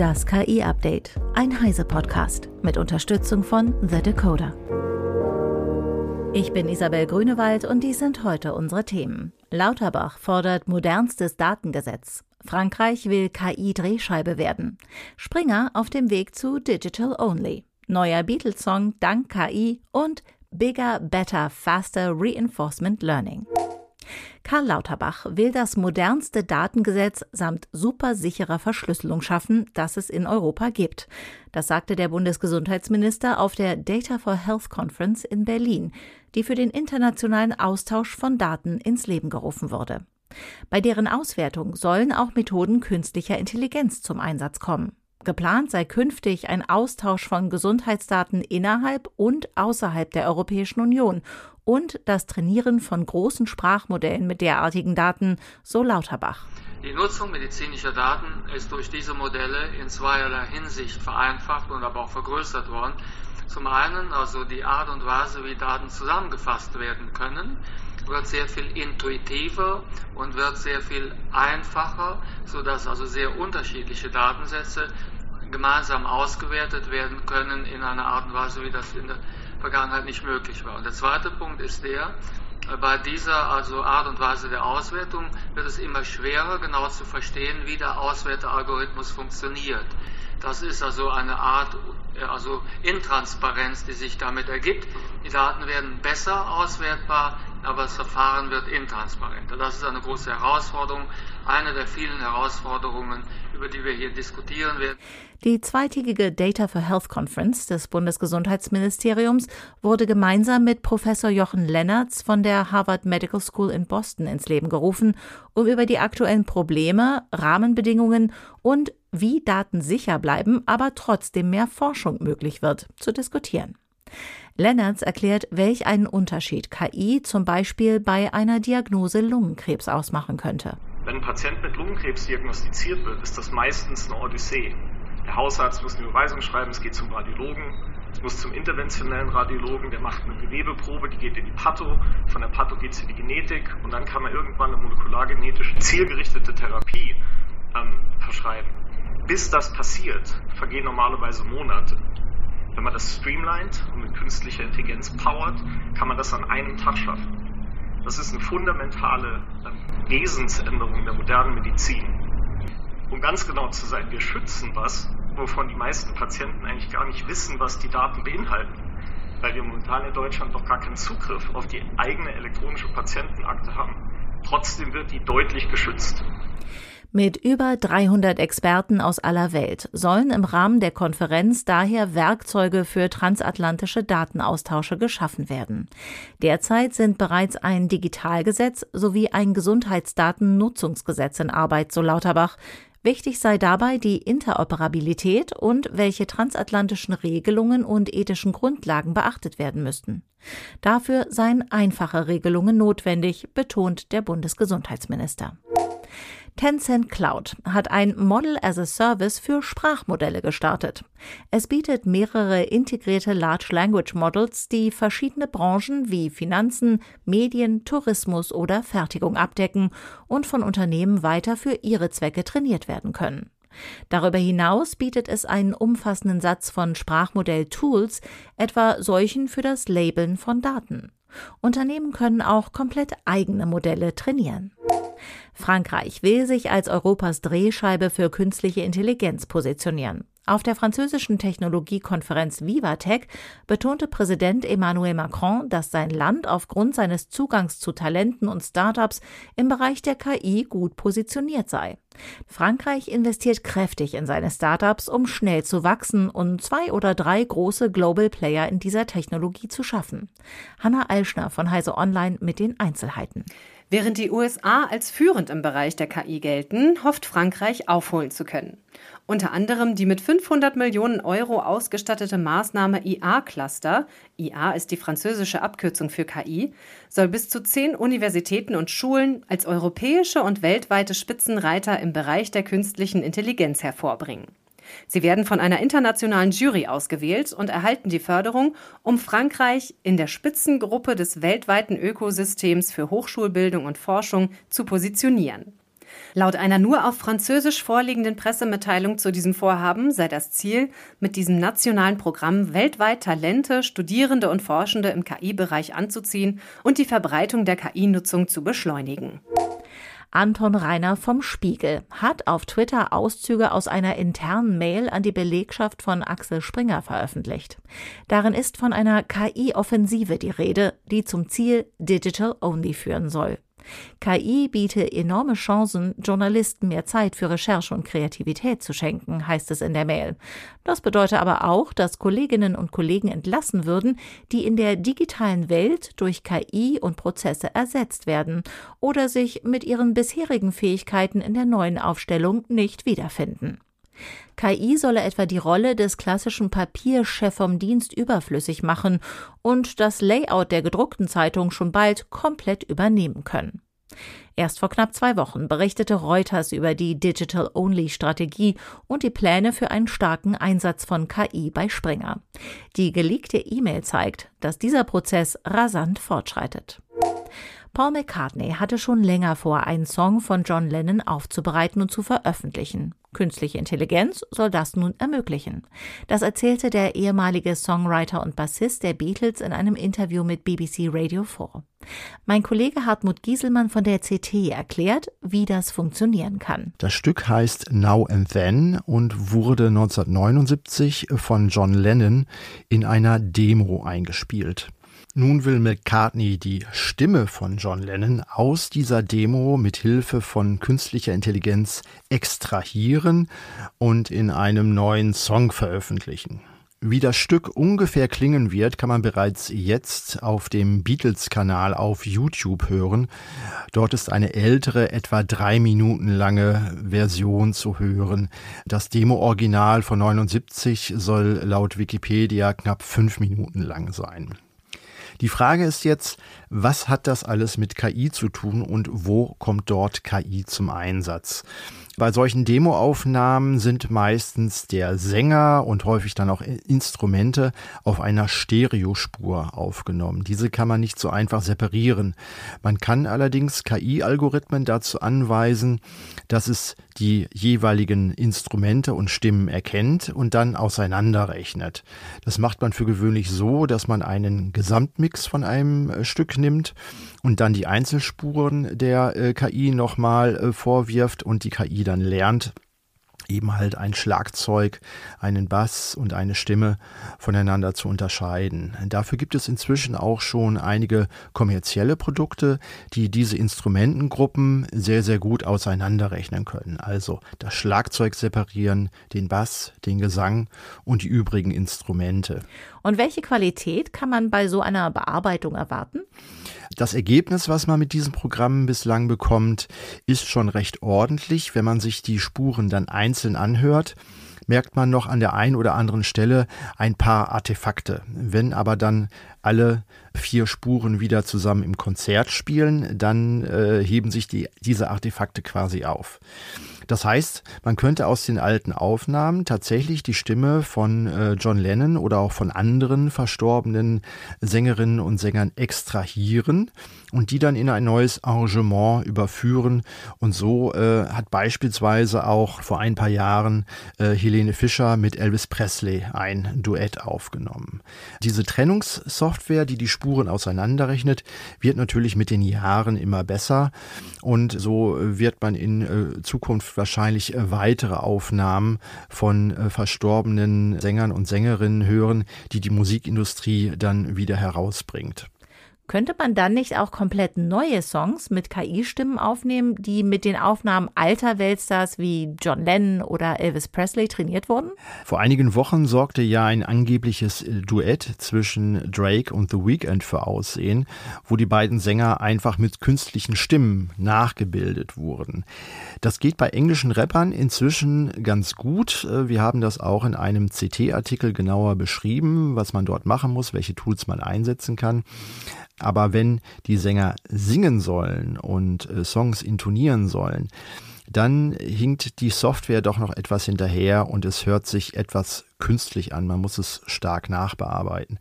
Das KI-Update, ein Heise-Podcast mit Unterstützung von The Decoder. Ich bin Isabel Grünewald und dies sind heute unsere Themen. Lauterbach fordert modernstes Datengesetz. Frankreich will KI-Drehscheibe werden. Springer auf dem Weg zu Digital Only. Neuer Beatles-Song dank KI und Bigger, Better, Faster Reinforcement Learning. Karl Lauterbach will das modernste Datengesetz samt supersicherer Verschlüsselung schaffen, das es in Europa gibt. Das sagte der Bundesgesundheitsminister auf der Data for Health Conference in Berlin, die für den internationalen Austausch von Daten ins Leben gerufen wurde. Bei deren Auswertung sollen auch Methoden künstlicher Intelligenz zum Einsatz kommen. Geplant sei künftig ein Austausch von Gesundheitsdaten innerhalb und außerhalb der Europäischen Union und das Trainieren von großen Sprachmodellen mit derartigen Daten, so Lauterbach. Die Nutzung medizinischer Daten ist durch diese Modelle in zweierlei Hinsicht vereinfacht und aber auch vergrößert worden. Zum einen also die Art und Weise, wie Daten zusammengefasst werden können, wird sehr viel intuitiver und wird sehr viel einfacher, sodass also sehr unterschiedliche Datensätze gemeinsam ausgewertet werden können in einer Art und Weise, wie das in der Vergangenheit nicht möglich war. Und der zweite Punkt ist der, äh, bei dieser also Art und Weise der Auswertung wird es immer schwerer, genau zu verstehen, wie der Auswertealgorithmus funktioniert. Das ist also eine Art äh, also Intransparenz, die sich damit ergibt. Die Daten werden besser auswertbar, aber das Verfahren wird intransparenter. Das ist eine große Herausforderung, eine der vielen Herausforderungen, über die wir hier diskutieren werden. Die zweitägige Data for Health Conference des Bundesgesundheitsministeriums wurde gemeinsam mit Professor Jochen Lennertz von der Harvard Medical School in Boston ins Leben gerufen, um über die aktuellen Probleme, Rahmenbedingungen und wie Daten sicher bleiben, aber trotzdem mehr Forschung möglich wird, zu diskutieren. Lennertz erklärt, welch einen Unterschied KI zum Beispiel bei einer Diagnose Lungenkrebs ausmachen könnte. Wenn ein Patient mit Lungenkrebs diagnostiziert wird, ist das meistens eine Odyssee. Der Hausarzt muss eine Überweisung schreiben, es geht zum Radiologen, es muss zum interventionellen Radiologen, der macht eine Gewebeprobe, die geht in die Patho, von der Patho geht es in die Genetik und dann kann man irgendwann eine molekulargenetische zielgerichtete Therapie ähm, verschreiben. Bis das passiert, vergehen normalerweise Monate. Wenn man das streamlined und mit künstlicher Intelligenz powert, kann man das an einem Tag schaffen. Das ist eine fundamentale ähm, Wesensänderung der modernen Medizin. Um ganz genau zu sein, wir schützen was, wovon die meisten Patienten eigentlich gar nicht wissen, was die Daten beinhalten. Weil wir momentan in Deutschland noch gar keinen Zugriff auf die eigene elektronische Patientenakte haben. Trotzdem wird die deutlich geschützt. Mit über 300 Experten aus aller Welt sollen im Rahmen der Konferenz daher Werkzeuge für transatlantische Datenaustausche geschaffen werden. Derzeit sind bereits ein Digitalgesetz sowie ein Gesundheitsdatennutzungsgesetz in Arbeit, so Lauterbach. Wichtig sei dabei die Interoperabilität und welche transatlantischen Regelungen und ethischen Grundlagen beachtet werden müssten. Dafür seien einfache Regelungen notwendig, betont der Bundesgesundheitsminister. Tencent Cloud hat ein Model as a Service für Sprachmodelle gestartet. Es bietet mehrere integrierte Large Language Models, die verschiedene Branchen wie Finanzen, Medien, Tourismus oder Fertigung abdecken und von Unternehmen weiter für ihre Zwecke trainiert werden können. Darüber hinaus bietet es einen umfassenden Satz von Sprachmodell-Tools, etwa solchen für das Labeln von Daten. Unternehmen können auch komplett eigene Modelle trainieren. Frankreich will sich als Europas Drehscheibe für künstliche Intelligenz positionieren. Auf der französischen Technologiekonferenz Vivatech betonte Präsident Emmanuel Macron, dass sein Land aufgrund seines Zugangs zu Talenten und Startups im Bereich der KI gut positioniert sei. Frankreich investiert kräftig in seine Startups, um schnell zu wachsen und zwei oder drei große Global Player in dieser Technologie zu schaffen. Hanna Alschner von Heise Online mit den Einzelheiten. Während die USA als führend im Bereich der KI gelten, hofft Frankreich aufholen zu können. Unter anderem die mit 500 Millionen Euro ausgestattete Maßnahme IA-Cluster, IA ist die französische Abkürzung für KI, soll bis zu zehn Universitäten und Schulen als europäische und weltweite Spitzenreiter im Bereich der künstlichen Intelligenz hervorbringen. Sie werden von einer internationalen Jury ausgewählt und erhalten die Förderung, um Frankreich in der Spitzengruppe des weltweiten Ökosystems für Hochschulbildung und Forschung zu positionieren. Laut einer nur auf Französisch vorliegenden Pressemitteilung zu diesem Vorhaben sei das Ziel, mit diesem nationalen Programm weltweit Talente, Studierende und Forschende im KI-Bereich anzuziehen und die Verbreitung der KI-Nutzung zu beschleunigen. Anton Reiner vom Spiegel hat auf Twitter Auszüge aus einer internen Mail an die Belegschaft von Axel Springer veröffentlicht. Darin ist von einer KI-Offensive die Rede, die zum Ziel Digital Only führen soll. KI biete enorme Chancen, Journalisten mehr Zeit für Recherche und Kreativität zu schenken, heißt es in der Mail. Das bedeutet aber auch, dass Kolleginnen und Kollegen entlassen würden, die in der digitalen Welt durch KI und Prozesse ersetzt werden oder sich mit ihren bisherigen Fähigkeiten in der neuen Aufstellung nicht wiederfinden. KI solle etwa die Rolle des klassischen Papierchef vom Dienst überflüssig machen und das Layout der gedruckten Zeitung schon bald komplett übernehmen können. Erst vor knapp zwei Wochen berichtete Reuters über die Digital-Only-Strategie und die Pläne für einen starken Einsatz von KI bei Springer. Die geleakte E-Mail zeigt, dass dieser Prozess rasant fortschreitet. Paul McCartney hatte schon länger vor, einen Song von John Lennon aufzubereiten und zu veröffentlichen. Künstliche Intelligenz soll das nun ermöglichen. Das erzählte der ehemalige Songwriter und Bassist der Beatles in einem Interview mit BBC Radio 4. Mein Kollege Hartmut Gieselmann von der CT erklärt, wie das funktionieren kann. Das Stück heißt Now and Then und wurde 1979 von John Lennon in einer Demo eingespielt. Nun will McCartney die Stimme von John Lennon aus dieser Demo mit Hilfe von künstlicher Intelligenz extrahieren und in einem neuen Song veröffentlichen. Wie das Stück ungefähr klingen wird, kann man bereits jetzt auf dem Beatles-Kanal auf YouTube hören. Dort ist eine ältere, etwa drei Minuten lange Version zu hören. Das Demo-Original von 79 soll laut Wikipedia knapp fünf Minuten lang sein. Die Frage ist jetzt, was hat das alles mit KI zu tun und wo kommt dort KI zum Einsatz? Bei solchen Demoaufnahmen sind meistens der Sänger und häufig dann auch Instrumente auf einer Stereospur aufgenommen. Diese kann man nicht so einfach separieren. Man kann allerdings KI-Algorithmen dazu anweisen, dass es die jeweiligen Instrumente und Stimmen erkennt und dann auseinanderrechnet. Das macht man für gewöhnlich so, dass man einen Gesamtmix von einem äh, Stück nimmt und dann die Einzelspuren der äh, KI nochmal äh, vorwirft und die KI dann lernt, eben halt ein Schlagzeug, einen Bass und eine Stimme voneinander zu unterscheiden. Dafür gibt es inzwischen auch schon einige kommerzielle Produkte, die diese Instrumentengruppen sehr, sehr gut auseinanderrechnen können. Also das Schlagzeug separieren, den Bass, den Gesang und die übrigen Instrumente. Und welche Qualität kann man bei so einer Bearbeitung erwarten? Das Ergebnis, was man mit diesem Programm bislang bekommt, ist schon recht ordentlich. Wenn man sich die Spuren dann einzeln anhört, merkt man noch an der einen oder anderen Stelle ein paar Artefakte. Wenn aber dann alle vier Spuren wieder zusammen im Konzert spielen, dann äh, heben sich die, diese Artefakte quasi auf. Das heißt, man könnte aus den alten Aufnahmen tatsächlich die Stimme von äh, John Lennon oder auch von anderen verstorbenen Sängerinnen und Sängern extrahieren und die dann in ein neues Arrangement überführen. Und so äh, hat beispielsweise auch vor ein paar Jahren äh, Helene Fischer mit Elvis Presley ein Duett aufgenommen. Diese Trennungssoftware, die die Spuren auseinanderrechnet, wird natürlich mit den Jahren immer besser und so wird man in äh, Wahrscheinlich äh, weitere Aufnahmen von äh, verstorbenen Sängern und Sängerinnen hören, die die Musikindustrie dann wieder herausbringt. Könnte man dann nicht auch komplett neue Songs mit KI-Stimmen aufnehmen, die mit den Aufnahmen alter Weltstars wie John Lennon oder Elvis Presley trainiert wurden? Vor einigen Wochen sorgte ja ein angebliches Duett zwischen Drake und The Weeknd für Aussehen, wo die beiden Sänger einfach mit künstlichen Stimmen nachgebildet wurden. Das geht bei englischen Rappern inzwischen ganz gut. Wir haben das auch in einem CT-Artikel genauer beschrieben, was man dort machen muss, welche Tools man einsetzen kann. Aber wenn die Sänger singen sollen und äh, Songs intonieren sollen, dann hinkt die Software doch noch etwas hinterher und es hört sich etwas künstlich an, man muss es stark nachbearbeiten.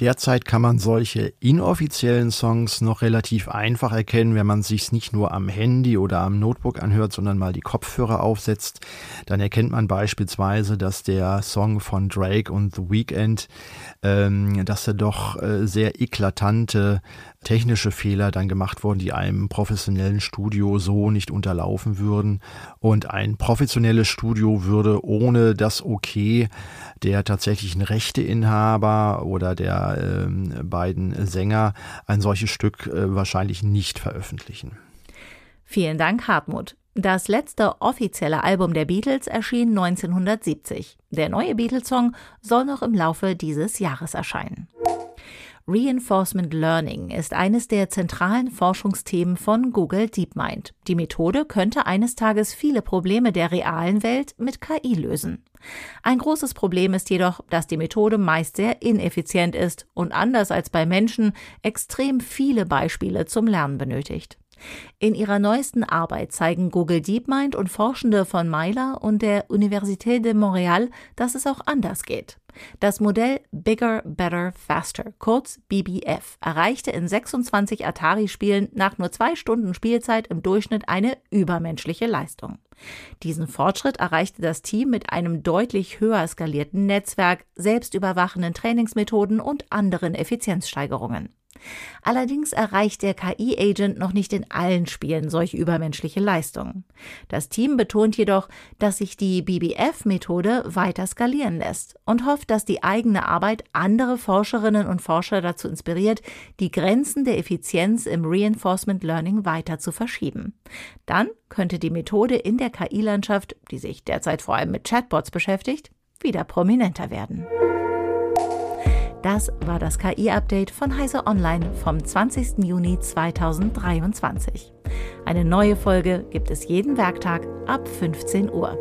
Derzeit kann man solche inoffiziellen Songs noch relativ einfach erkennen, wenn man sich nicht nur am Handy oder am Notebook anhört, sondern mal die Kopfhörer aufsetzt. Dann erkennt man beispielsweise, dass der Song von Drake und The Weeknd, ähm, dass er doch äh, sehr eklatante technische Fehler dann gemacht wurden, die einem professionellen Studio so nicht unterlaufen würden. Und ein professionelles Studio würde ohne das Okay der tatsächlichen Rechteinhaber oder der äh, beiden Sänger ein solches Stück äh, wahrscheinlich nicht veröffentlichen. Vielen Dank, Hartmut. Das letzte offizielle Album der Beatles erschien 1970. Der neue Beatles-Song soll noch im Laufe dieses Jahres erscheinen. Reinforcement Learning ist eines der zentralen Forschungsthemen von Google DeepMind. Die Methode könnte eines Tages viele Probleme der realen Welt mit KI lösen. Ein großes Problem ist jedoch, dass die Methode meist sehr ineffizient ist und anders als bei Menschen extrem viele Beispiele zum Lernen benötigt. In ihrer neuesten Arbeit zeigen Google DeepMind und Forschende von Myla und der Université de Montréal, dass es auch anders geht. Das Modell Bigger, Better, Faster, kurz BBF, erreichte in 26 Atari-Spielen nach nur zwei Stunden Spielzeit im Durchschnitt eine übermenschliche Leistung. Diesen Fortschritt erreichte das Team mit einem deutlich höher skalierten Netzwerk, selbstüberwachenden Trainingsmethoden und anderen Effizienzsteigerungen. Allerdings erreicht der KI-Agent noch nicht in allen Spielen solch übermenschliche Leistungen. Das Team betont jedoch, dass sich die BBF-Methode weiter skalieren lässt und hofft, dass die eigene Arbeit andere Forscherinnen und Forscher dazu inspiriert, die Grenzen der Effizienz im Reinforcement Learning weiter zu verschieben. Dann könnte die Methode in der KI-Landschaft, die sich derzeit vor allem mit Chatbots beschäftigt, wieder prominenter werden. Das war das KI-Update von Heise Online vom 20. Juni 2023. Eine neue Folge gibt es jeden Werktag ab 15 Uhr.